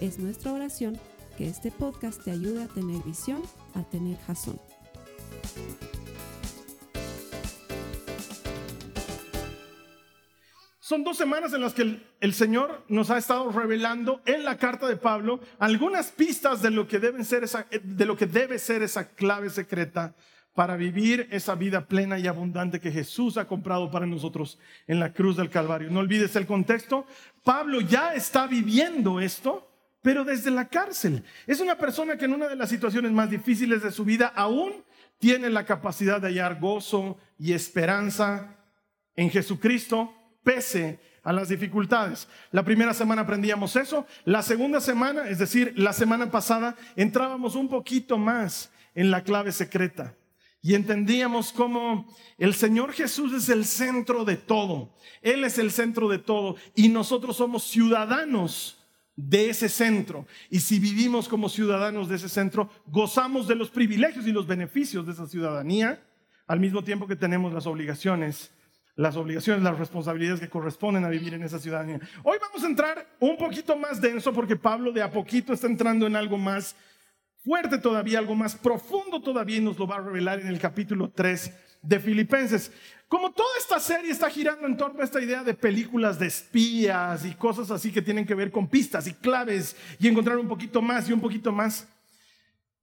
Es nuestra oración que este podcast te ayude a tener visión, a tener jazón. Son dos semanas en las que el, el, Señor nos ha estado revelando en la carta de Pablo algunas pistas de lo que, deben ser esa, de lo que debe ser esa clave secreta para vivir esa vida plena y abundante que Jesús ha comprado para nosotros en la cruz del Calvario. No olvides el contexto. Pablo ya está viviendo esto, pero desde la cárcel. Es una persona que en una de las situaciones más difíciles de su vida aún tiene la capacidad de hallar gozo y esperanza en Jesucristo pese a las dificultades. La primera semana aprendíamos eso, la segunda semana, es decir, la semana pasada, entrábamos un poquito más en la clave secreta y entendíamos cómo el Señor Jesús es el centro de todo, Él es el centro de todo y nosotros somos ciudadanos de ese centro. Y si vivimos como ciudadanos de ese centro, gozamos de los privilegios y los beneficios de esa ciudadanía, al mismo tiempo que tenemos las obligaciones las obligaciones, las responsabilidades que corresponden a vivir en esa ciudadanía. Hoy vamos a entrar un poquito más denso porque Pablo de a poquito está entrando en algo más fuerte todavía, algo más profundo todavía y nos lo va a revelar en el capítulo 3 de Filipenses. Como toda esta serie está girando en torno a esta idea de películas de espías y cosas así que tienen que ver con pistas y claves y encontrar un poquito más y un poquito más,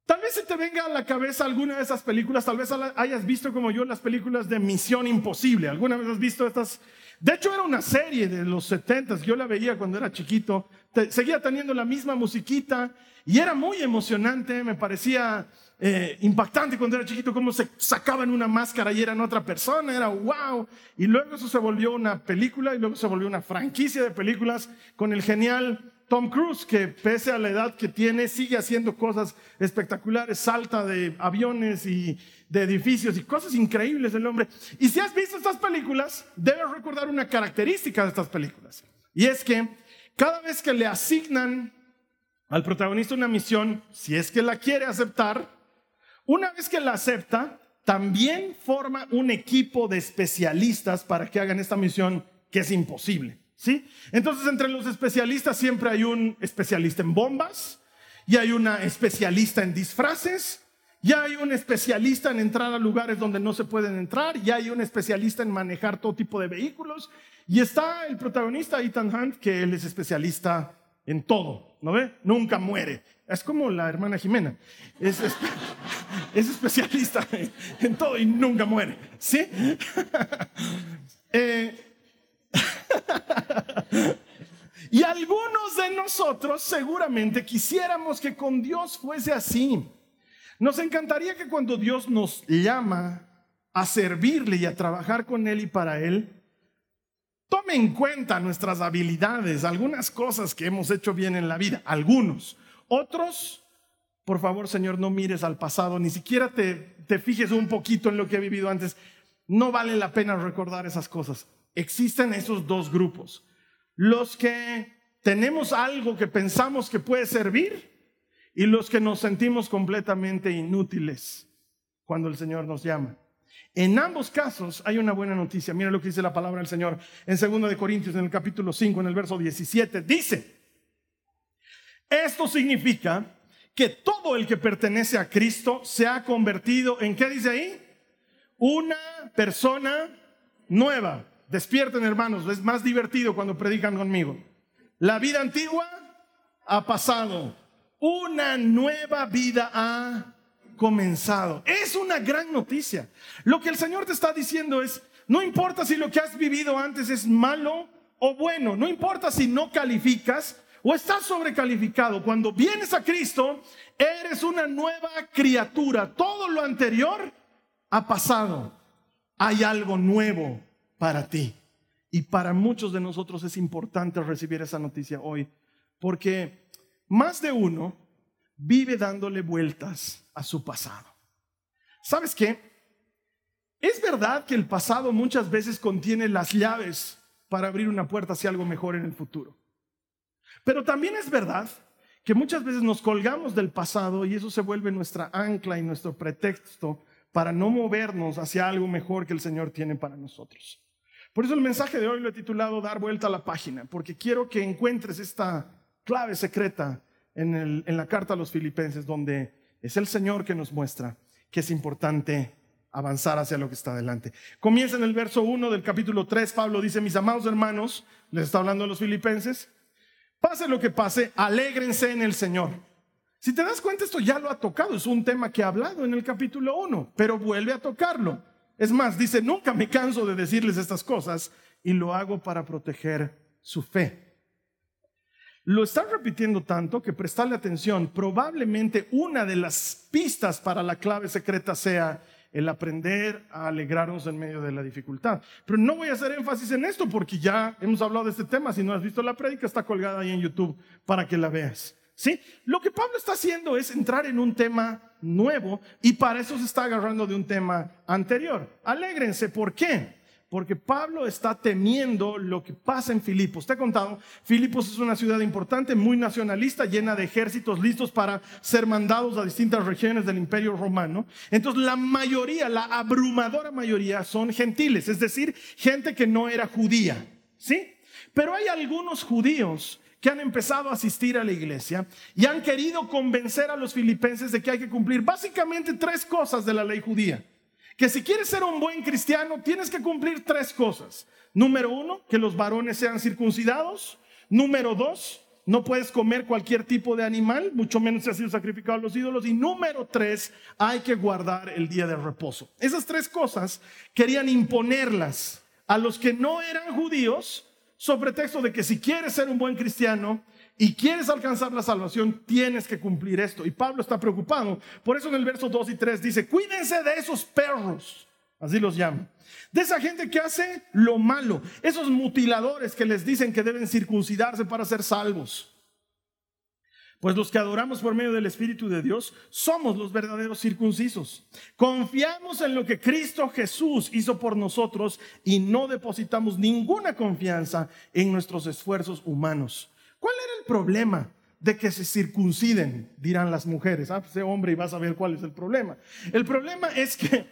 Tal vez se te venga a la cabeza alguna de esas películas, tal vez hayas visto como yo las películas de Misión Imposible. ¿Alguna vez has visto estas? De hecho era una serie de los 70, yo la veía cuando era chiquito, seguía teniendo la misma musiquita y era muy emocionante, me parecía eh, impactante cuando era chiquito cómo se sacaban una máscara y eran otra persona, era wow. Y luego eso se volvió una película y luego se volvió una franquicia de películas con el genial Tom Cruise, que pese a la edad que tiene, sigue haciendo cosas espectaculares, salta de aviones y de edificios y cosas increíbles el hombre. Y si has visto estas películas, debes recordar una característica de estas películas. Y es que cada vez que le asignan al protagonista una misión, si es que la quiere aceptar, una vez que la acepta, también forma un equipo de especialistas para que hagan esta misión que es imposible. ¿Sí? Entonces, entre los especialistas siempre hay un especialista en bombas, y hay una especialista en disfraces, y hay un especialista en entrar a lugares donde no se pueden entrar, y hay un especialista en manejar todo tipo de vehículos, y está el protagonista Ethan Hunt, que él es especialista en todo, ¿no ve? Nunca muere. Es como la hermana Jimena. Es, es, especialista en, todo y nunca muere, ¿sí? eh, y algunos de nosotros seguramente quisiéramos que con Dios fuese así. Nos encantaría que cuando Dios nos llama a servirle y a trabajar con Él y para Él, tome en cuenta nuestras habilidades, algunas cosas que hemos hecho bien en la vida, algunos. Otros, por favor Señor, no mires al pasado, ni siquiera te, te fijes un poquito en lo que he vivido antes. No vale la pena recordar esas cosas existen esos dos grupos. Los que tenemos algo que pensamos que puede servir y los que nos sentimos completamente inútiles cuando el Señor nos llama. En ambos casos hay una buena noticia. Mira lo que dice la palabra del Señor en 2 de Corintios en el capítulo 5 en el verso 17. Dice, esto significa que todo el que pertenece a Cristo se ha convertido en ¿qué dice ahí? Una persona nueva. Despierten hermanos, es más divertido cuando predican conmigo. La vida antigua ha pasado, una nueva vida ha comenzado. Es una gran noticia. Lo que el Señor te está diciendo es, no importa si lo que has vivido antes es malo o bueno, no importa si no calificas o estás sobrecalificado. Cuando vienes a Cristo, eres una nueva criatura. Todo lo anterior ha pasado. Hay algo nuevo para ti. Y para muchos de nosotros es importante recibir esa noticia hoy, porque más de uno vive dándole vueltas a su pasado. ¿Sabes qué? Es verdad que el pasado muchas veces contiene las llaves para abrir una puerta hacia algo mejor en el futuro. Pero también es verdad que muchas veces nos colgamos del pasado y eso se vuelve nuestra ancla y nuestro pretexto para no movernos hacia algo mejor que el Señor tiene para nosotros. Por eso el mensaje de hoy lo he titulado Dar vuelta a la página, porque quiero que encuentres esta clave secreta en, la carta a los filipenses, donde es el Señor que nos muestra que es importante avanzar hacia lo que está adelante. Comienza en el verso 1 del capítulo 3, Pablo dice, mis amados hermanos, les está hablando a los filipenses, pase lo que pase, alégrense en el Señor. Si te das cuenta, esto ya lo ha tocado, es un tema que ha hablado en el capítulo 1, pero vuelve a tocarlo. Es más, dice, nunca me canso de decirles estas cosas y lo hago para proteger su fe. Lo están repitiendo tanto que prestarle atención, probablemente una de las pistas para la clave secreta sea el aprender a alegrarnos en medio de la dificultad. Pero no voy a hacer énfasis en esto porque ya hemos hablado de este tema. Si no has visto la prédica, está colgada ahí en YouTube para que la veas. ¿Sí? Lo que Pablo está haciendo es entrar en un tema nuevo y para eso se está agarrando de un tema anterior. Alégrense, ¿por qué? Porque Pablo está temiendo lo que pasa en Filipos. Te he contado, Filipos es una ciudad importante, muy nacionalista, llena de ejércitos listos para ser mandados a distintas regiones del imperio romano. Entonces la mayoría, la abrumadora mayoría son gentiles, es decir, gente que no era judía. ¿Sí? Pero hay algunos judíos que han empezado a asistir a la iglesia y han querido convencer a los filipenses de que hay que cumplir básicamente tres cosas de la ley judía. Que si quieres ser un buen cristiano, tienes que cumplir tres cosas. Número uno, que los varones sean circuncidados. Número dos, no puedes comer cualquier tipo de animal, mucho menos si ha sido sacrificado a los ídolos. Y número tres, hay que guardar el día de reposo. Esas tres cosas querían imponerlas a los que no eran judíos sobre texto de que si quieres ser un buen cristiano y quieres alcanzar la salvación, tienes que cumplir esto. Y Pablo está preocupado. Por eso en el verso 2 y 3 dice, cuídense de esos perros, así los llama. De esa gente que hace lo malo, esos mutiladores que les dicen que deben circuncidarse para ser salvos. Pues los que adoramos por medio del Espíritu de Dios somos los verdaderos circuncisos. Confiamos en lo que Cristo Jesús hizo por nosotros y no depositamos ninguna confianza en nuestros esfuerzos humanos. ¿Cuál era el problema? de que se circunciden, dirán las mujeres. Ah, pues, hombre y vas a ver cuál es el problema. El problema es que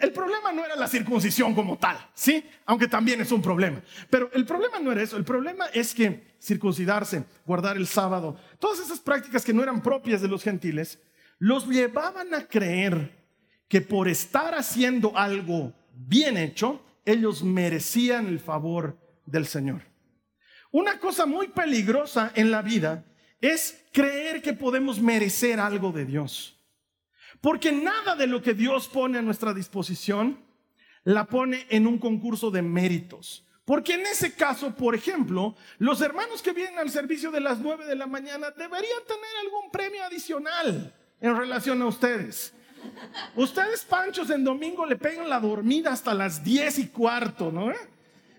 el problema no era la circuncisión como tal, ¿sí? Aunque también es un problema. Pero el problema no era eso, el problema es que circuncidarse, guardar el sábado, todas esas prácticas que no eran propias de los gentiles, los llevaban a creer que por estar haciendo algo bien hecho, ellos merecían el favor del Señor. Una cosa muy peligrosa en la vida es creer que podemos merecer algo de Dios. Porque nada de lo que Dios pone a nuestra disposición la pone en un concurso de méritos. Porque en ese caso, por ejemplo, los hermanos que vienen al servicio de las 9 de la mañana deberían tener algún premio adicional en relación a ustedes. Ustedes, panchos, en domingo le pegan la dormida hasta las 10 y cuarto, ¿no?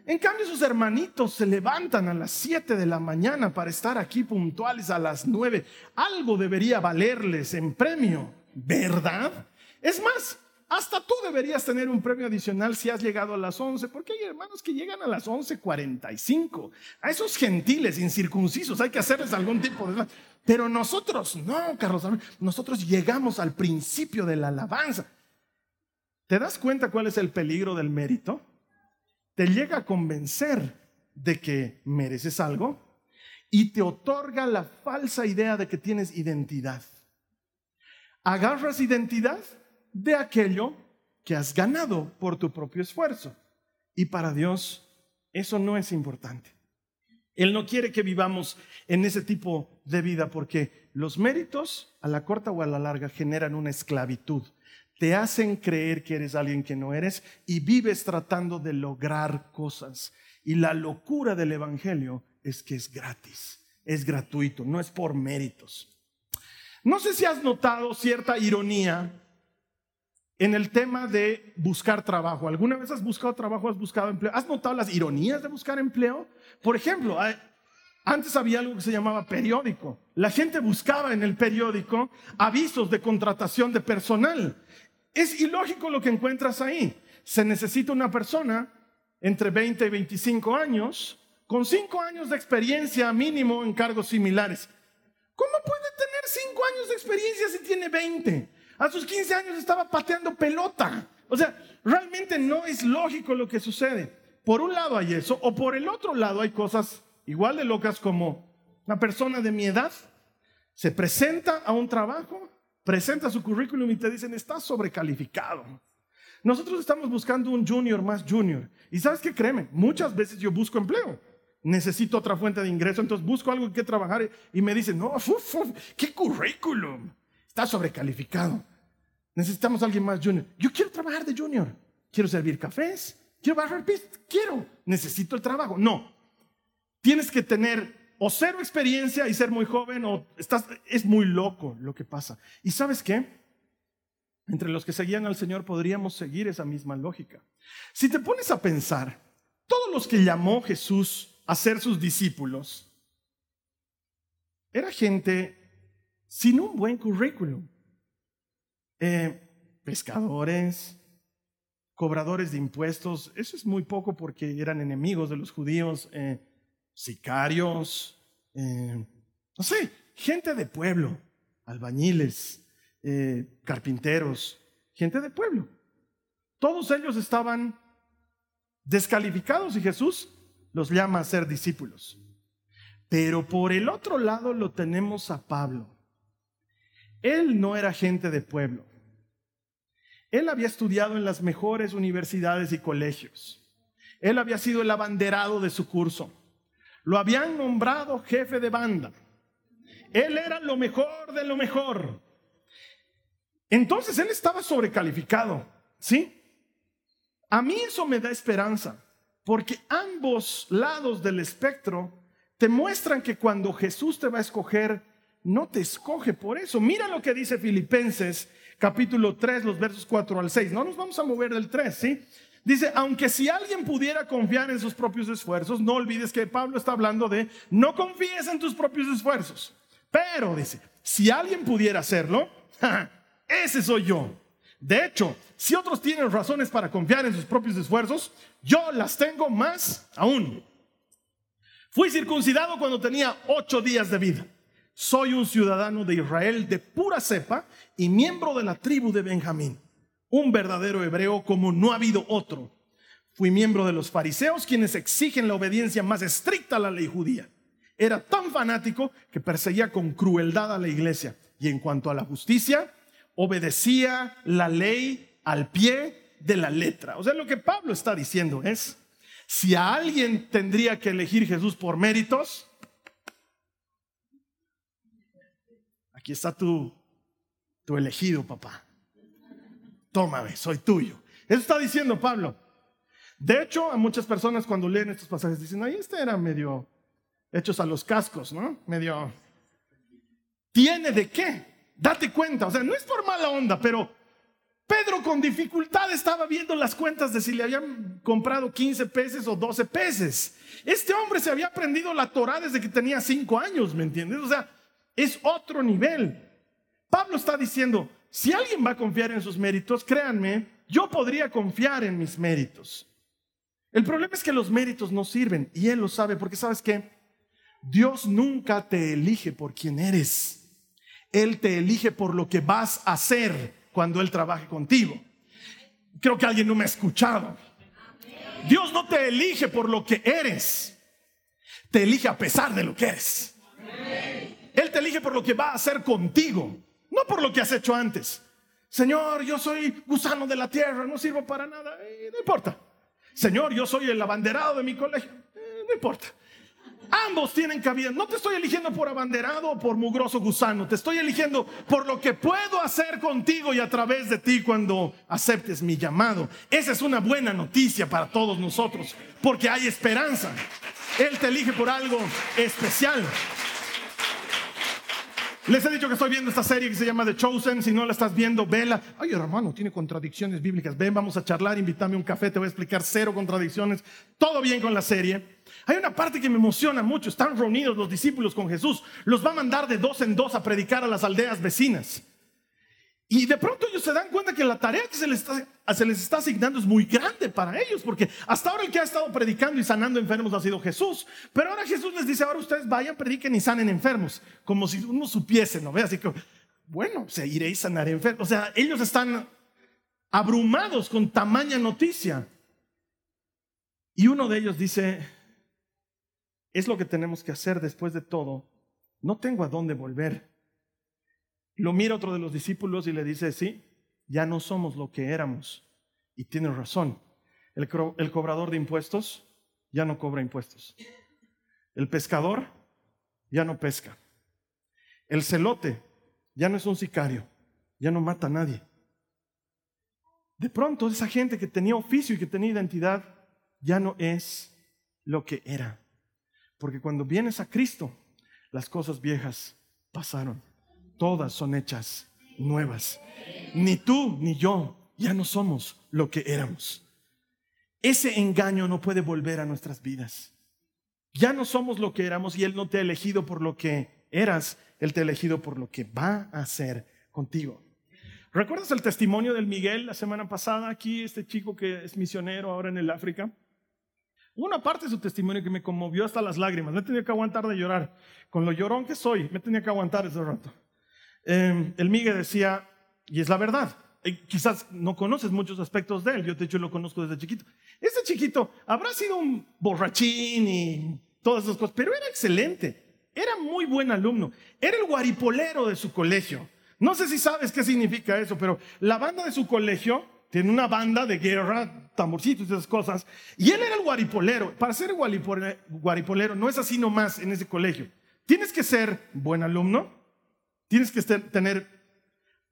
En cambio, sus hermanitos se levantan a las 7 de la mañana para estar aquí puntuales a las 9. Algo debería valerles en premio. ¿verdad? Es más, hasta tú deberías tener un premio adicional si has llegado a las 11, porque hay hermanos que llegan a las 11:45. A esos gentiles incircuncisos hay que hacerles algún tipo de... Pero nosotros, no, Carlos, nosotros llegamos al principio de la alabanza. ¿Te das cuenta cuál es el peligro del mérito? Te llega a convencer de que mereces algo y te otorga la falsa idea de que tienes identidad agarras identidad de aquello que has ganado por tu propio esfuerzo. Y para Dios eso no es importante. Él no quiere que vivamos en ese tipo de vida porque los méritos a la corta o a la larga generan una esclavitud. Te hacen creer que eres alguien que no eres y vives tratando de lograr cosas. Y la locura del Evangelio es que es gratis, es gratuito, no es por méritos. No sé si has notado cierta ironía en el tema de buscar trabajo. ¿Alguna vez has buscado trabajo, has buscado empleo? ¿Has notado las ironías de buscar empleo? Por ejemplo, Antes había algo que se llamaba periódico. La gente buscaba en el periódico avisos de contratación de personal. Es ilógico lo que encuentras ahí. Se necesita una persona entre 20 y 25 años con 5 años de experiencia mínimo en cargos similares. ¿Cómo puede tener 5 años de experiencia si tiene 20? A sus 15 años estaba pateando pelota. O sea, realmente no es lógico lo que sucede. Por un lado hay eso, o por el otro lado hay cosas igual de locas como una persona de mi edad se presenta a un trabajo, presenta su currículum y te dicen, estás sobrecalificado. Nosotros estamos buscando un junior más junior. Y sabes qué, créeme, muchas veces yo busco empleo. Necesito otra fuente de ingreso, entonces busco algo que trabajar y me dicen, no, qué currículum. Está sobrecalificado. Necesitamos alguien más junior. Yo quiero trabajar de junior. Quiero servir cafés. Quiero barrer pistas. Quiero. Necesito el trabajo. No, tienes que tener o cero experiencia y ser muy joven o es muy loco lo que pasa. ¿Y sabes qué? Entre los que seguían al Señor podríamos seguir esa misma lógica. Si te pones a pensar, todos los que llamó Jesús a ser sus discípulos, era gente sin un buen currículum. Eh, pescadores, cobradores de impuestos, eso es muy poco porque eran enemigos de los judíos. Eh, sicarios, eh, no sé, gente de pueblo, albañiles, eh, carpinteros, gente de pueblo. Todos ellos estaban descalificados y Jesús los llama a ser discípulos. Pero por el otro lado lo tenemos a Pablo. Él no era gente de pueblo. Él había estudiado en las mejores universidades y colegios. Él había sido el abanderado de su curso. Lo habían nombrado jefe de banda. Él era lo mejor de lo mejor. Entonces él estaba sobrecalificado, ¿sí? A mí eso me da esperanza, porque ambos lados del espectro te muestran que cuando Jesús te va a escoger, no te escoge por eso. Mira lo que dice Filipenses capítulo 3, los versos 4 al 6. No nos vamos a mover del 3, ¿sí? Dice, aunque si alguien pudiera confiar en sus propios esfuerzos, no olvides que Pablo está hablando de no confíes en tus propios esfuerzos. Pero dice, si alguien pudiera hacerlo, ese soy yo. De hecho, si otros tienen razones para confiar en sus propios esfuerzos, yo las tengo más aún. Fui circuncidado cuando tenía ocho días de vida. Soy un ciudadano de Israel de pura cepa y miembro de la tribu de Benjamín un verdadero hebreo como no ha habido otro. Fui miembro de los fariseos quienes exigen la obediencia más estricta a la ley judía. Era tan fanático que perseguía con crueldad a la iglesia. Y en cuanto a la justicia, obedecía la ley al pie de la letra. O sea, lo que Pablo está diciendo es, si a alguien tendría que elegir Jesús por méritos, aquí está tu, tu elegido, papá tómame, soy tuyo. Eso está diciendo Pablo. De hecho, a muchas personas cuando leen estos pasajes dicen, ay, este era medio hechos a los cascos, ¿no? Medio... ¿Tiene de qué? Date cuenta, o sea, no es por mala onda, pero Pedro con dificultad estaba viendo las cuentas de si le habían comprado 15 peces o 12 peces. Este hombre se había aprendido la Torah desde que tenía 5 años, ¿me entiendes? O sea, es otro nivel. Pablo está diciendo, si alguien va a confiar en sus méritos, créanme, yo podría confiar en mis méritos. El problema es que los méritos no sirven y Él lo sabe porque sabes que Dios nunca te elige por quien eres. Él te elige por lo que vas a hacer cuando Él trabaje contigo. Creo que alguien no me ha escuchado. Dios no te elige por lo que eres. Te elige a pesar de lo que eres. Él te elige por lo que va a hacer contigo. No por lo que has hecho antes. Señor, yo soy gusano de la tierra, no sirvo para nada. Eh, no importa. Señor, yo soy el abanderado de mi colegio. Eh, no importa. Ambos tienen cabida. No te estoy eligiendo por abanderado o por mugroso gusano. Te estoy eligiendo por lo que puedo hacer contigo y a través de ti cuando aceptes mi llamado. Esa es una buena noticia para todos nosotros, porque hay esperanza. Él te elige por algo especial. Les he dicho que estoy viendo esta serie que se llama The Chosen. Si no la estás viendo, vela. Ay, hermano, tiene contradicciones bíblicas. Ven, vamos a charlar, invítame un café, te voy a explicar cero contradicciones. Todo bien con la serie. Hay una parte que me emociona mucho. Están reunidos los discípulos con Jesús. Los va a mandar de dos en dos a predicar a las aldeas vecinas. Y de pronto ellos se dan cuenta que la tarea que se les, está, asignando es muy grande para ellos, porque hasta ahora el que ha estado predicando y sanando enfermos ha sido Jesús. Pero ahora Jesús les dice, ahora ustedes vayan, prediquen y sanen enfermos, como si uno supiese, ¿no ve? Así que, bueno, se iré y sanaré enfermos. O sea, ellos están abrumados con tamaña noticia. Y uno de ellos dice, es lo que tenemos que hacer después de todo. No tengo a dónde volver. Lo mira otro de los discípulos y le dice, sí, ya no somos lo que éramos. Y tiene razón. El, cobrador de impuestos ya no cobra impuestos. El pescador ya no pesca. El celote ya no es un sicario, ya no mata a nadie. De pronto esa gente que tenía oficio y que tenía identidad ya no es lo que era. Porque cuando vienes a Cristo, las cosas viejas pasaron todas son hechas nuevas. Ni tú ni yo ya no somos lo que éramos. Ese engaño no puede volver a nuestras vidas. Ya no somos lo que éramos y Él no te ha elegido por lo que eras, Él te ha elegido por lo que va a hacer contigo. ¿Recuerdas el testimonio del Miguel la semana pasada aquí, este chico que es misionero ahora en el África? Una parte de su testimonio que me conmovió hasta las lágrimas. Me tenía que aguantar de llorar. Con lo llorón que soy, me tenía que aguantar ese rato. Em, el Miguel decía, y es la verdad, quizás no conoces muchos aspectos de él, yo de hecho lo conozco desde chiquito. Ese chiquito habrá sido un borrachín y todas esas cosas, pero era excelente, era muy buen alumno, era el guaripolero de su colegio. No sé si sabes qué significa eso, pero la banda de su colegio tiene una banda de guerra, tamborcitos y esas cosas, y él era el guaripolero. Para ser guaripolero no es así nomás en ese colegio. Tienes que ser buen alumno, Tienes que tener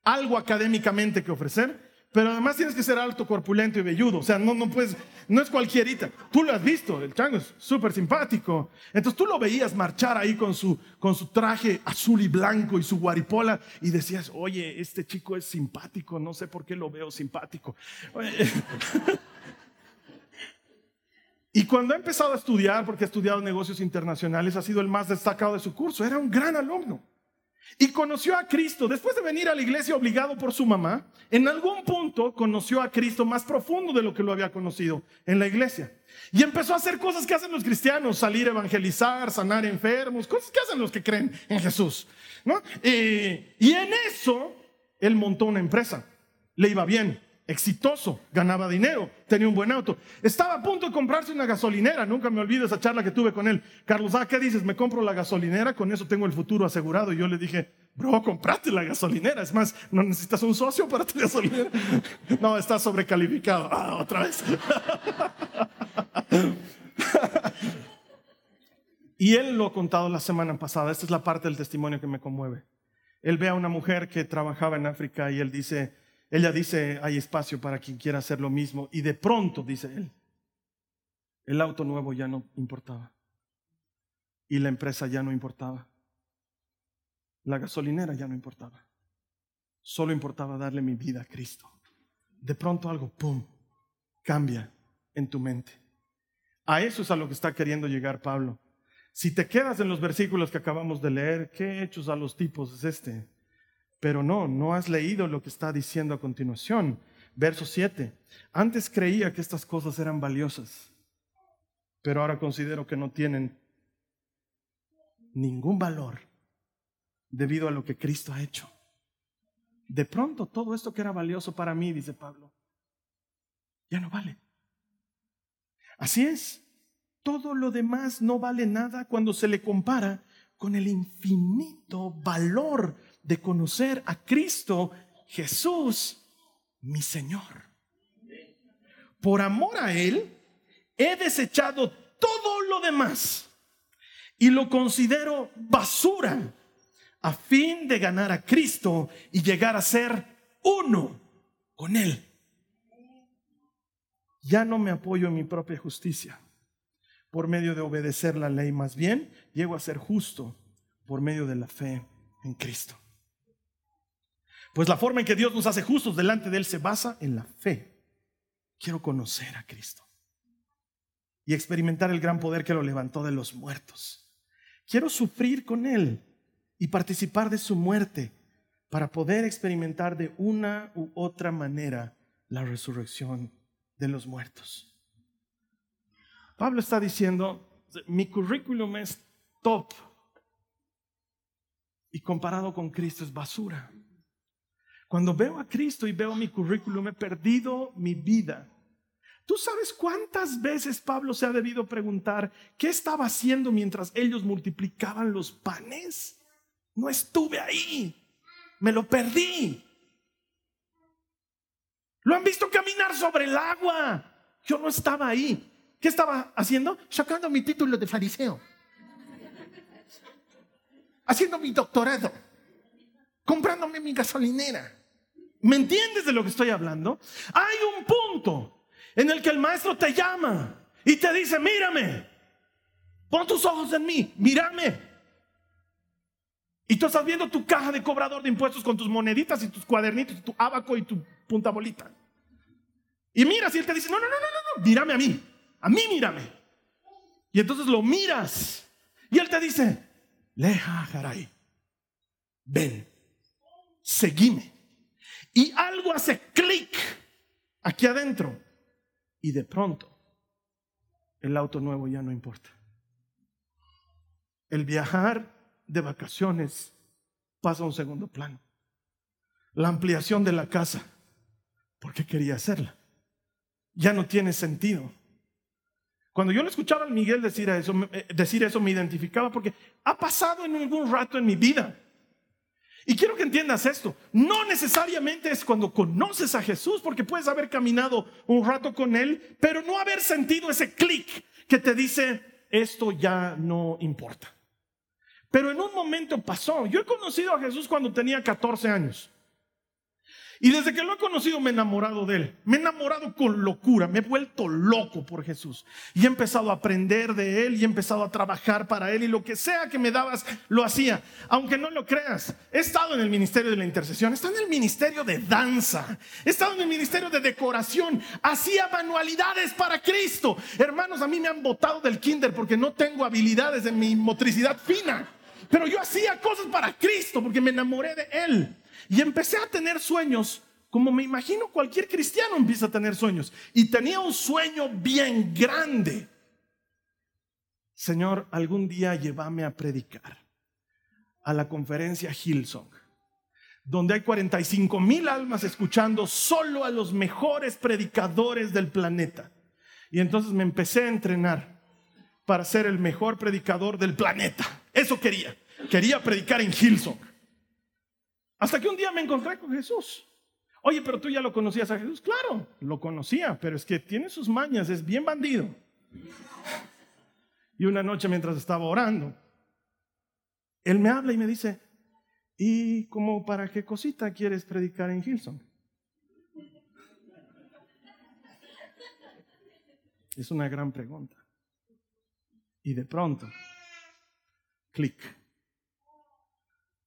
algo académicamente que ofrecer, pero además tienes que ser alto, corpulento y velludo. O sea, no, no puedes, no es cualquierita. Tú lo has visto, el chango es súper simpático. Entonces tú lo veías marchar ahí con su, con su traje azul y blanco y su guaripola y decías, oye, este chico es simpático, no sé por qué lo veo simpático. y cuando ha empezado a estudiar, porque ha estudiado negocios internacionales, ha sido el más destacado de su curso. Era un gran alumno. Y conoció a Cristo. Después de venir a la iglesia obligado por su mamá, en algún punto conoció a Cristo más profundo de lo que lo había conocido en la iglesia. Y empezó a hacer cosas que hacen los cristianos, salir a evangelizar, sanar enfermos, cosas que hacen los que creen en Jesús. ¿no? Eh, y en eso, él montó una empresa. Le iba bien exitoso, ganaba dinero, tenía un buen auto. Estaba a punto de comprarse una gasolinera, nunca me olvido esa charla que tuve con él. Carlos, ¿ah, qué dices? Me compro la gasolinera, con eso tengo el futuro asegurado. Y yo le dije, bro, comprate la gasolinera. Es más, no necesitas un socio para tu gasolinera. No, está sobrecalificado. Ah, otra vez. Y él lo ha contado la semana pasada. Esta es la parte del testimonio que me conmueve. Él ve a una mujer que trabajaba en África y él dice, ella dice, hay espacio para quien quiera hacer lo mismo. Y de pronto, dice él, el auto nuevo ya no importaba. Y la empresa ya no importaba. La gasolinera ya no importaba. Solo importaba darle mi vida a Cristo. De pronto algo, ¡pum!, cambia en tu mente. A eso es a lo que está queriendo llegar Pablo. Si te quedas en los versículos que acabamos de leer, ¿qué hechos a los tipos es este? Pero no, no has leído lo que está diciendo a continuación. Verso 7. Antes creía que estas cosas eran valiosas, pero ahora considero que no tienen ningún valor debido a lo que Cristo ha hecho. De pronto todo esto que era valioso para mí, dice Pablo, ya no vale. Así es, todo lo demás no vale nada cuando se le compara con el infinito valor de conocer a Cristo Jesús, mi Señor. Por amor a Él, he desechado todo lo demás y lo considero basura a fin de ganar a Cristo y llegar a ser uno con Él. Ya no me apoyo en mi propia justicia por medio de obedecer la ley, más bien llego a ser justo por medio de la fe en Cristo. Pues la forma en que Dios nos hace justos delante de Él se basa en la fe. Quiero conocer a Cristo y experimentar el gran poder que lo levantó de los muertos. Quiero sufrir con Él y participar de su muerte para poder experimentar de una u otra manera la resurrección de los muertos. Pablo está diciendo, mi currículum es top y comparado con Cristo es basura. Cuando veo a Cristo y veo mi currículum, he perdido mi vida. ¿Tú sabes cuántas veces Pablo se ha debido preguntar qué estaba haciendo mientras ellos multiplicaban los panes? No estuve ahí, me lo perdí. Lo han visto caminar sobre el agua. Yo no estaba ahí. ¿Qué estaba haciendo? Sacando mi título de fariseo. Haciendo mi doctorado. Comprándome mi gasolinera. ¿Me entiendes de lo que estoy hablando? Hay un punto en el que el maestro te llama y te dice, mírame, pon tus ojos en mí, mírame. Y tú estás viendo tu caja de cobrador de impuestos con tus moneditas y tus cuadernitos, y tu abaco y tu punta bolita. Y miras y él te dice, no, no, no, no, no, mírame a mí, a mí mírame. Y entonces lo miras y él te dice, leja, Jaray, ven, seguime. Y algo hace clic aquí adentro. Y de pronto, el auto nuevo ya no importa. El viajar de vacaciones pasa a un segundo plano. La ampliación de la casa, porque quería hacerla, ya no tiene sentido. Cuando yo le escuchaba a Miguel decir eso, eh, decir eso, me identificaba porque ha pasado en algún rato en mi vida. Y quiero que entiendas esto. No necesariamente es cuando conoces a Jesús, porque puedes haber caminado un rato con Él, pero no haber sentido ese clic que te dice, esto ya no importa. Pero en un momento pasó. Yo he conocido a Jesús cuando tenía 14 años. Y desde que lo he conocido me he enamorado de él. Me he enamorado con locura. Me he vuelto loco por Jesús. Y he empezado a aprender de él y he empezado a trabajar para él. Y lo que sea que me dabas, lo hacía. Aunque no lo creas, he estado en el ministerio de la intercesión. He estado en el ministerio de danza. He estado en el ministerio de decoración. Hacía manualidades para Cristo. Hermanos, a mí me han botado del kinder porque no tengo habilidades de mi motricidad fina. Pero yo hacía cosas para Cristo porque me enamoré de Él. Y empecé a tener sueños como me imagino cualquier cristiano empieza a tener sueños. Y tenía un sueño bien grande. Señor, algún día llévame a predicar a la conferencia Hillsong, donde hay 45 mil almas escuchando solo a los mejores predicadores del planeta. Y entonces me empecé a entrenar para ser el mejor predicador del planeta. Eso quería. Quería predicar en Hillsong. Hasta que un día me encontré con Jesús. Oye, pero tú ya lo conocías a Jesús. Claro, lo conocía, pero es que tiene sus mañas, es bien bandido. Y una noche mientras estaba orando, él me habla y me dice, ¿y como para qué cosita quieres predicar en Hillsong? Es una gran pregunta. Y de pronto, clic,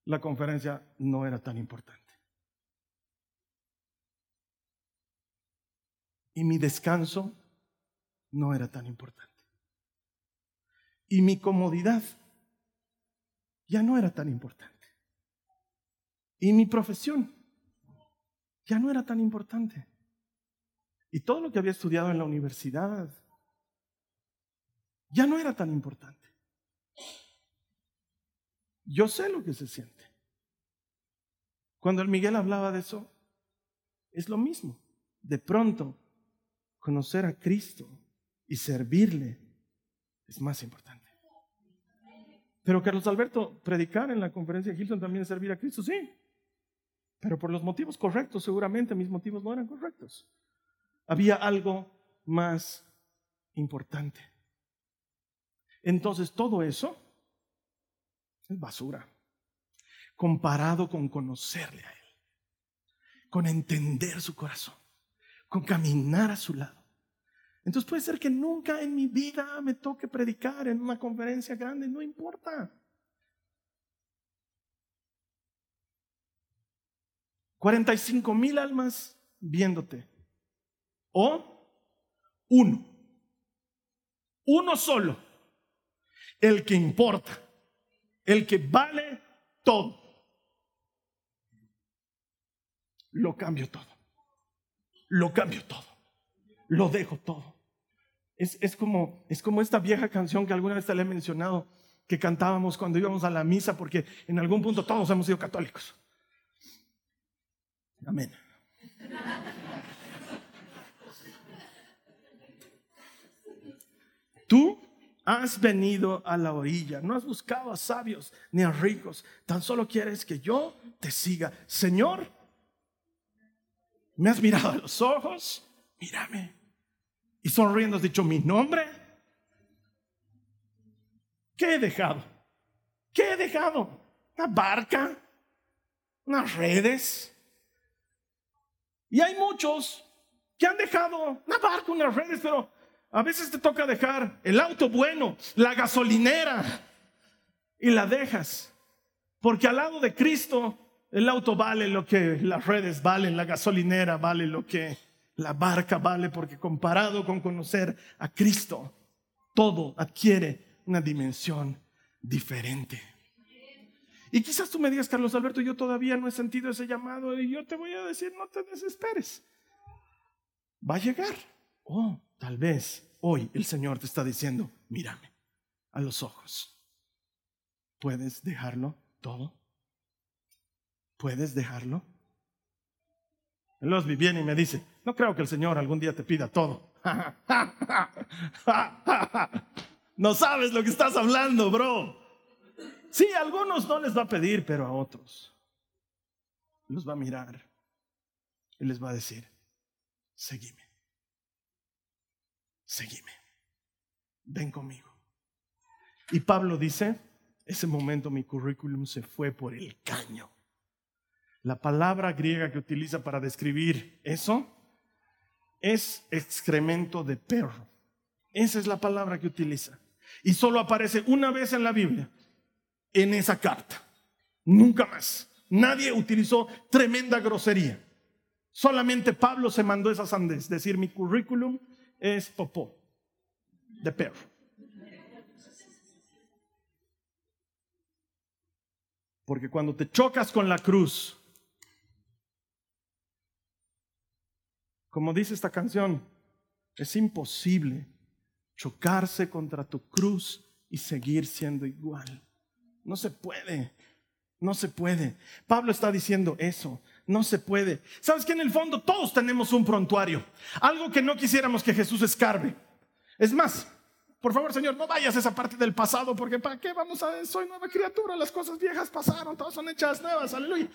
la conferencia no era tan importante. Y mi descanso no era tan importante. Y mi comodidad ya no era tan importante. Y mi profesión ya no era tan importante. Y todo lo que había estudiado en la universidad ya no era tan importante. Yo sé lo que se siente. Cuando el Miguel hablaba de eso, es lo mismo. De pronto, conocer a Cristo y servirle es más importante. Pero Carlos Alberto, predicar en la conferencia de Hilton también es servir a Cristo, sí. Pero por los motivos correctos, seguramente mis motivos no eran correctos. Había algo más importante. Entonces todo eso es basura comparado con conocerle a Él, con entender su corazón, con caminar a su lado. Entonces puede ser que nunca en mi vida me toque predicar en una conferencia grande, no importa. 45 mil almas viéndote. O uno. Uno solo. El que importa. El que vale todo. Lo cambio todo. Lo cambio todo. Lo dejo todo. Es, como, es como esta vieja canción que alguna vez te le he mencionado, que cantábamos cuando íbamos a la misa, porque en algún punto todos hemos sido católicos. Amén. Tú has venido a la orilla, no has buscado a sabios ni a ricos, tan solo quieres que yo te siga. Señor, me has mirado a los ojos, mírame. Y sonriendo has dicho mi nombre. ¿Qué he dejado? ¿Qué he dejado? ¿Una barca? ¿Unas redes? Y hay muchos que han dejado una barca, unas redes, pero a veces te toca dejar el auto bueno, la gasolinera, y la dejas. Porque al lado de Cristo, el auto vale lo que las redes valen, la gasolinera vale lo que la barca vale, porque comparado con conocer a Cristo, todo adquiere una dimensión diferente. Y quizás tú me digas, Carlos Alberto, yo todavía no he sentido ese llamado y yo te voy a decir, no te desesperes. Va a llegar. Oh, tal vez hoy el Señor te está diciendo, mírame a los ojos. ¿Puedes dejarlo todo? ¿Puedes dejarlo? Los viene y me dice, no creo que el Señor algún día te pida todo. no sabes lo que estás hablando, bro. Sí, a algunos no les va a pedir, pero a otros los va a mirar y les va a decir, seguime, seguime, ven conmigo. Y Pablo dice, ese momento mi currículum se fue por el caño. La palabra griega que utiliza para describir eso es excremento de perro. Esa es la palabra que utiliza. Y solo aparece una vez en la Biblia en esa carta. Nunca más. Nadie utilizó tremenda grosería. Solamente Pablo se mandó esa sandez. Decir mi currículum es popó de perro. Porque cuando te chocas con la cruz, como dice esta canción, es imposible chocarse contra tu cruz y seguir siendo igual. No se puede. No se puede. Pablo está diciendo eso. No se puede. ¿Sabes que en el fondo todos tenemos un prontuario? Algo que no quisiéramos que Jesús escarbe. Es más, por favor, Señor, no vayas a esa parte del pasado, porque ¿para qué vamos a soy nueva criatura? Las cosas viejas pasaron, todas son hechas nuevas. Aleluya.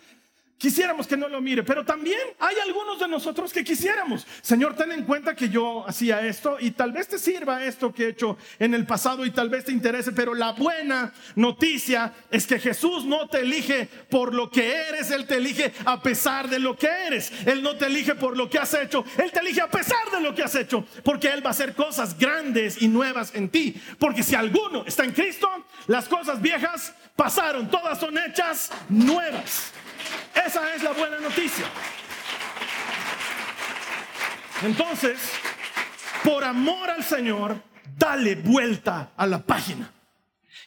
Quisiéramos que no lo mire, pero también hay algunos de nosotros que quisiéramos. Señor, ten en cuenta que yo hacía esto y tal vez te sirva esto que he hecho en el pasado y tal vez te interese, pero la buena noticia es que Jesús no te elige por lo que eres, Él te elige a pesar de lo que eres. Él no te elige por lo que has hecho, Él te elige a pesar de lo que has hecho, porque Él va a hacer cosas grandes y nuevas en ti. Porque si alguno está en Cristo, las cosas viejas pasaron, todas son hechas nuevas. Esa es la buena noticia. Entonces, por amor al Señor, dale vuelta a la página.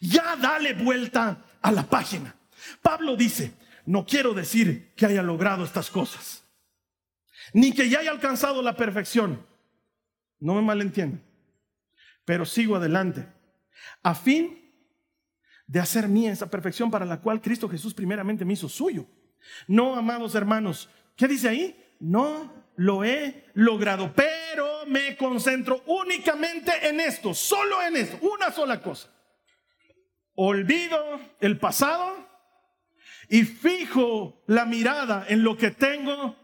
Ya dale vuelta a la página. Pablo dice, no quiero decir que haya logrado estas cosas, ni que ya haya alcanzado la perfección. No me malentiendan, pero sigo adelante, a fin de hacer mía esa perfección para la cual Cristo Jesús primeramente me hizo suyo. No, amados hermanos, ¿qué dice ahí? No lo he logrado, pero me concentro únicamente en esto, solo en esto, una sola cosa. Olvido el pasado y fijo la mirada en lo que tengo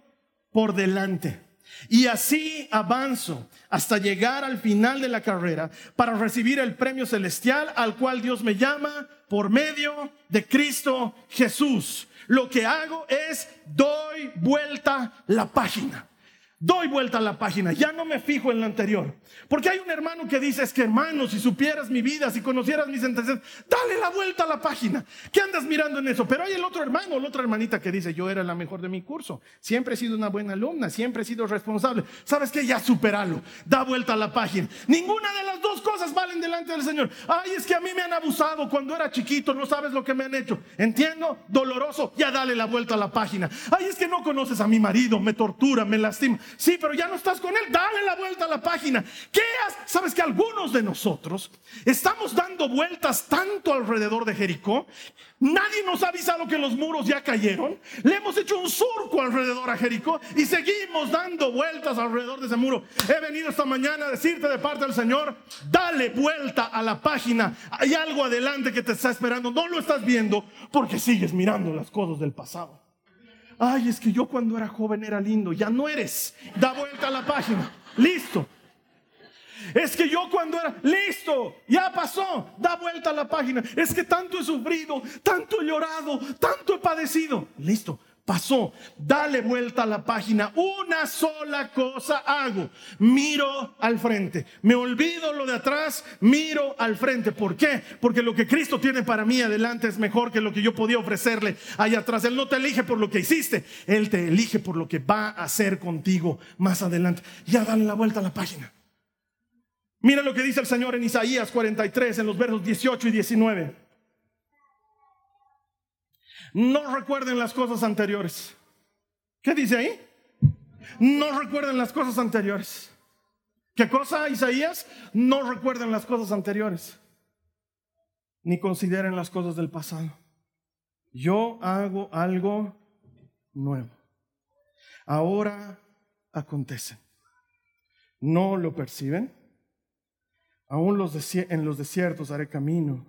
por delante. Y así avanzo hasta llegar al final de la carrera para recibir el premio celestial al cual Dios me llama por medio de Cristo Jesús lo que hago es doy vuelta la página. Doy vuelta a la página, ya no me fijo en la anterior. Porque hay un hermano que dice, es que hermano, si supieras mi vida, si conocieras mis sentencias, dale la vuelta a la página. ¿Qué andas mirando en eso? Pero hay el otro hermano, la otra hermanita que dice, yo era la mejor de mi curso, siempre he sido una buena alumna, siempre he sido responsable. ¿Sabes qué? Ya superalo, da vuelta a la página. Ninguna de las dos cosas valen delante del Señor. Ay, es que a mí me han abusado cuando era chiquito, no sabes lo que me han hecho. Entiendo, doloroso, ya dale la vuelta a la página. Ay, es que no conoces a mi marido, me tortura, me lastima. Sí, pero ya no estás con él. Dale la vuelta a la página. ¿Qué has? Sabes que algunos de nosotros estamos dando vueltas tanto alrededor de Jericó. Nadie nos ha avisado que los muros ya cayeron. Le hemos hecho un surco alrededor a Jericó y seguimos dando vueltas alrededor de ese muro. He venido esta mañana a decirte de parte del Señor, dale vuelta a la página. Hay algo adelante que te está esperando. No lo estás viendo porque sigues mirando las cosas del pasado. Ay, es que yo cuando era joven era lindo. Ya no eres. Da vuelta a la página. Listo. Es que yo cuando era, listo, ya pasó, da vuelta a la página. Es que tanto he sufrido, tanto he llorado, tanto he padecido. Listo, pasó. Dale vuelta a la página. Una sola cosa hago. Miro al frente. Me olvido lo de atrás, miro al frente. ¿Por qué? Porque lo que Cristo tiene para mí adelante es mejor que lo que yo podía ofrecerle allá atrás. Él no te elige por lo que hiciste, Él te elige por lo que va a hacer contigo más adelante. Ya dale la vuelta a la página. Mira lo que dice el Señor en Isaías 43, en los versos 18 y 19. No recuerden las cosas anteriores. ¿Qué dice ahí? No recuerden las cosas anteriores. ¿Qué cosa, Isaías? No recuerden las cosas anteriores. Ni consideren las cosas del pasado. Yo hago algo nuevo. Ahora acontece. ¿No lo perciben? Aún los en los desiertos haré camino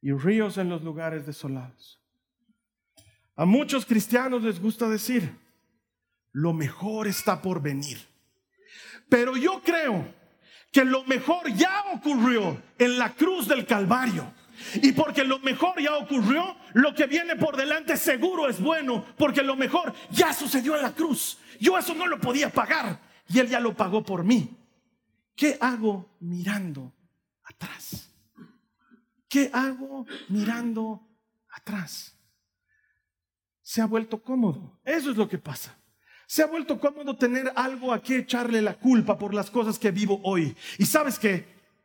y ríos en los lugares desolados. A muchos cristianos les gusta decir, lo mejor está por venir. Pero yo creo que lo mejor ya ocurrió en la cruz del Calvario. Y porque lo mejor ya ocurrió, lo que viene por delante seguro es bueno, porque lo mejor ya sucedió en la cruz. Yo eso no lo podía pagar y Él ya lo pagó por mí. ¿Qué hago mirando atrás? ¿Qué hago mirando atrás? Se ha vuelto cómodo. Eso es lo que pasa. Se ha vuelto cómodo tener algo a que echarle la culpa por las cosas que vivo hoy. Y sabes que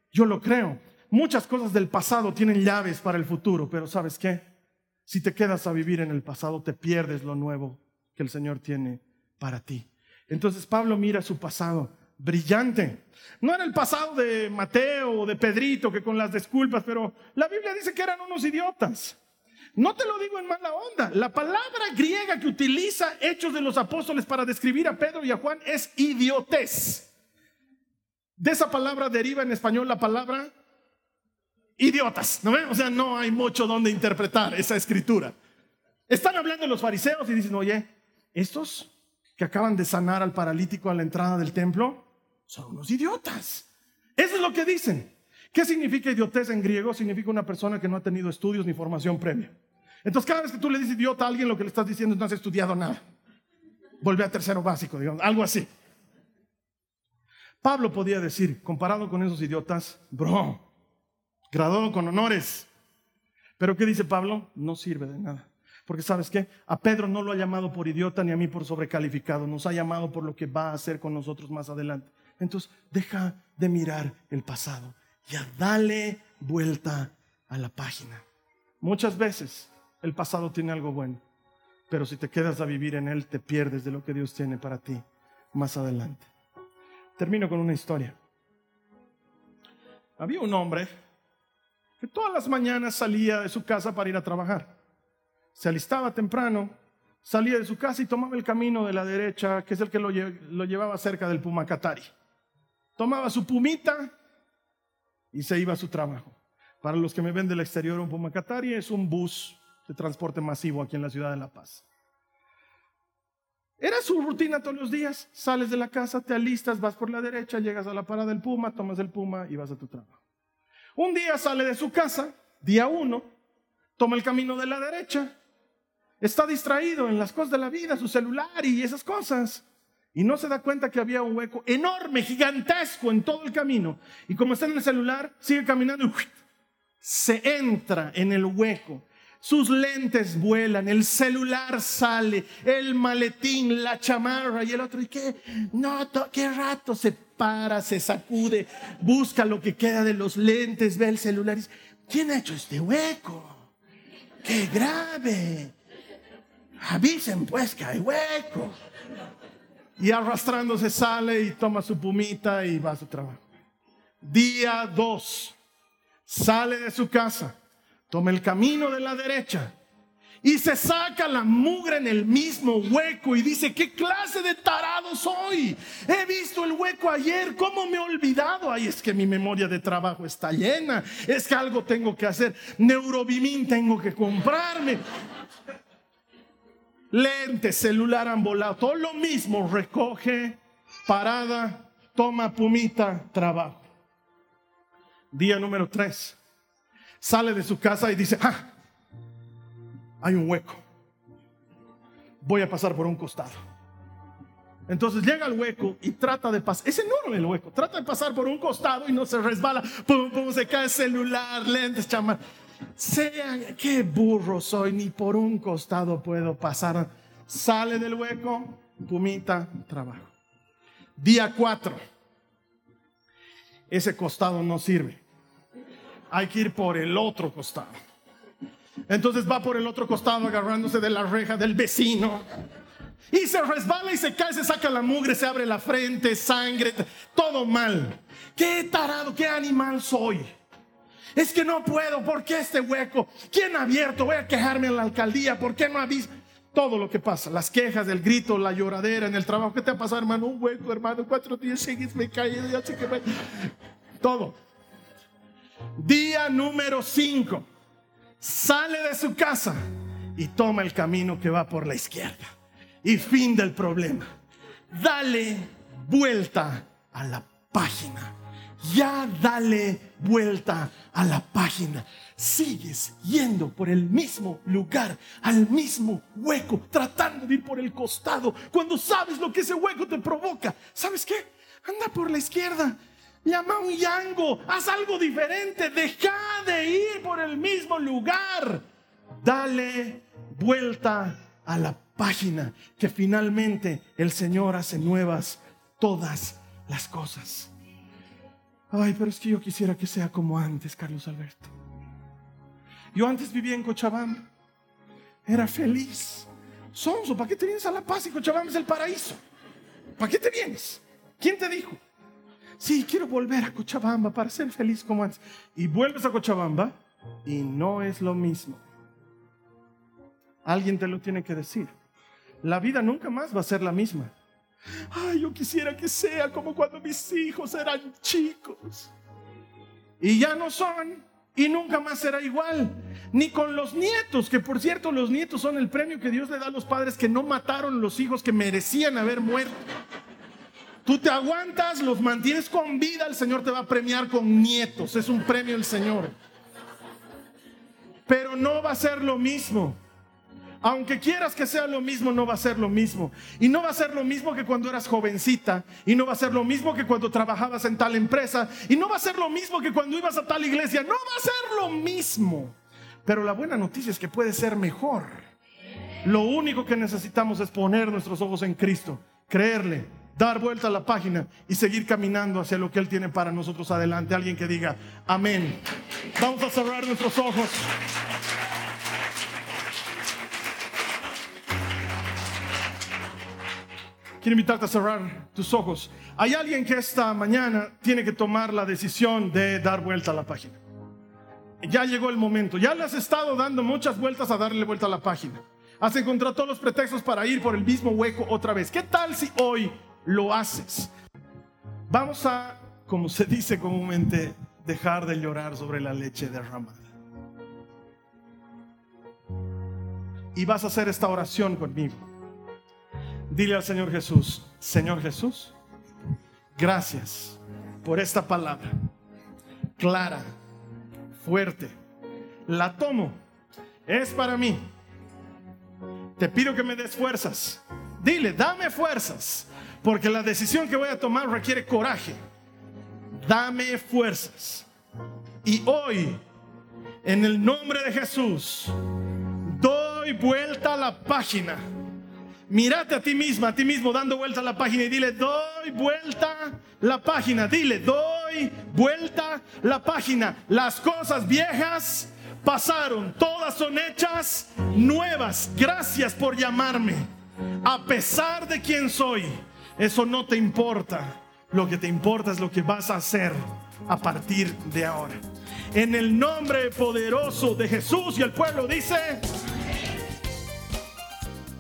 yo lo creo. Muchas cosas del pasado tienen llaves para el futuro, pero ¿sabes qué? Si te quedas a vivir en el pasado, te pierdes lo nuevo que el Señor tiene para ti. Entonces Pablo mira su pasado brillante. No era el pasado de Mateo o de Pedrito que con las disculpas, pero la Biblia dice que eran unos idiotas. No te lo digo en mala onda. La palabra griega que utiliza Hechos de los Apóstoles para describir a Pedro y a Juan es idiotez. De esa palabra deriva en español la palabra idiotas. ¿no O sea, no hay mucho donde interpretar esa escritura. Están hablando los fariseos y dicen, oye, estos que acaban de sanar al paralítico a la entrada del templo son unos idiotas. Eso es lo que dicen. ¿Qué significa idiotez en griego? Significa una persona que no ha tenido estudios ni formación previa. Entonces, cada vez que tú le dices idiota a alguien, lo que le estás diciendo es no has estudiado nada. Vuelve a tercero básico, digamos, algo así. Pablo podía decir, comparado con esos idiotas, bro, graduado con honores. Pero ¿qué dice Pablo? No sirve de nada. Porque sabes qué? A Pedro no lo ha llamado por idiota ni a mí por sobrecalificado. Nos ha llamado por lo que va a hacer con nosotros más adelante. Entonces, deja de mirar el pasado ya dale vuelta a la página. Muchas veces el pasado tiene algo bueno, pero si te quedas a vivir en él, te pierdes de lo que Dios tiene para ti más adelante. Termino con una historia. Había un hombre que todas las mañanas salía de su casa para ir a trabajar. Se alistaba temprano, salía de su casa y tomaba el camino de la derecha, que es el que lo, llevaba cerca del Pumacatari. Tomaba su pumita y se iba a su trabajo. Para los que me ven del exterior, un Pumacatari es un bus de transporte masivo aquí en la ciudad de La Paz. Era su rutina todos los días. Sales de la casa, te alistas, vas por la derecha, llegas a la parada del Puma, tomas el Puma y vas a tu trabajo. Un día sale de su casa, día uno, toma el camino de la derecha, está distraído en las cosas de la vida, su celular y esas cosas. Y no se da cuenta que había un hueco enorme, gigantesco en todo el camino. Y como está en el celular, sigue caminando y se entra en el hueco. Sus lentes vuelan, el celular sale, el maletín, la chamarra y el otro. ¿Y qué? No, qué rato se para, se sacude, busca lo que queda de los lentes, ve el celular y dice, ¿quién ha hecho este hueco? ¡Qué grave! Avisen pues que hay hueco. Y arrastrándose sale y toma su pumita y va a su trabajo. Día 2. Sale de su casa, toma el camino de la derecha y se saca la mugre en el mismo hueco y dice, ¿qué clase de tarado soy? He visto el hueco ayer, ¿cómo me he olvidado? Ay, es que mi memoria de trabajo está llena, es que algo tengo que hacer, Neurobimin tengo que comprarme. Lentes, celular han volado, todo lo mismo, recoge, parada, toma pumita, trabajo. Día número tres, sale de su casa y dice, ah, hay un hueco. Voy a pasar por un costado. Entonces llega al hueco y trata de pasar. Es enorme el hueco. Trata de pasar por un costado y no se resbala. Pum, pum, se cae el celular, lentes, chamar. Sea qué burro soy, ni por un costado puedo pasar. Sale del hueco, pumita, trabajo. Día cuatro. Ese costado no sirve. Hay que ir por el otro costado. Entonces va por el otro costado agarrándose de la reja del vecino. Y se resbala y se cae, se saca la mugre, se abre la frente, sangre, todo mal. Qué tarado, qué animal soy. Es que no puedo, ¿por qué este hueco? ¿Quién ha abierto? Voy a quejarme en la alcaldía, ¿por qué no avisa? Todo lo que pasa, las quejas, el grito, la lloradera en el trabajo. ¿Qué te ha pasado, hermano? Un hueco, hermano, cuatro días seguidos me caí, que. Todo. Día número cinco sale de su casa y toma el camino que va por la izquierda. Y fin del problema. Dale vuelta a la página. Ya dale vuelta a la página. Sigues yendo por el mismo lugar, al mismo hueco, tratando de ir por el costado, cuando sabes lo que ese hueco te provoca. ¿Sabes qué? Anda por la izquierda Llama a un yango, haz algo diferente, deja de ir por el mismo lugar. Dale vuelta a la página, que finalmente el Señor hace nuevas todas las cosas. Ay, pero es que yo quisiera que sea como antes, Carlos Alberto. Yo antes vivía en Cochabamba, era feliz. Sonso, ¿para qué te vienes a La Paz y Cochabamba es el paraíso? ¿Para qué te vienes? ¿Quién te dijo? sí, quiero volver a Cochabamba para ser feliz como antes. Y vuelves a Cochabamba y no es lo mismo. Alguien te lo tiene que decir. La vida nunca más va a ser la misma. Ay, yo quisiera que sea como cuando mis hijos eran chicos. Y ya no son. Y nunca más será igual. Ni con los nietos, que por cierto los nietos son el premio que Dios le da a los padres que no mataron los hijos que merecían haber muerto. Tú te aguantas, los mantienes con vida, el Señor te va a premiar con nietos. Es un premio el Señor. Pero no va a ser lo mismo. Aunque quieras que sea lo mismo, no va a ser lo mismo. Y no va a ser lo mismo que cuando eras jovencita. Y no va a ser lo mismo que cuando trabajabas en tal empresa. Y no va a ser lo mismo que cuando ibas a tal iglesia. No va a ser lo mismo. Pero la buena noticia es que puede ser mejor. Lo único que necesitamos es poner nuestros ojos en Cristo, creerle dar vuelta a la página y seguir caminando hacia lo que Él tiene para nosotros adelante. Alguien que diga, amén. Vamos a cerrar nuestros ojos. Quiero invitarte a cerrar tus ojos. Hay alguien que esta mañana tiene que tomar la decisión de dar vuelta a la página. Ya llegó el momento. Ya le has estado dando muchas vueltas a darle vuelta a la página. Has encontrado todos los pretextos para ir por el mismo hueco otra vez. ¿Qué tal si hoy lo haces. Vamos a, como se dice comúnmente, dejar de llorar sobre la leche derramada. Y vas a hacer esta oración conmigo. Dile al Señor Jesús, Señor Jesús, gracias por esta palabra clara, fuerte. La tomo, es para mí. Te pido que me des fuerzas. Dile, dame fuerzas porque la decisión que voy a tomar requiere coraje. Dame fuerzas. Y hoy, en el nombre de Jesús, doy vuelta a la página. Mírate a ti misma, a ti mismo dando vuelta a la página y dile, doy vuelta la página. Dile, doy vuelta la página. Las cosas viejas pasaron, todas son hechas nuevas. Gracias por llamarme. A pesar de quién soy, eso no te importa. Lo que te importa es lo que vas a hacer a partir de ahora. En el nombre poderoso de Jesús y el pueblo dice...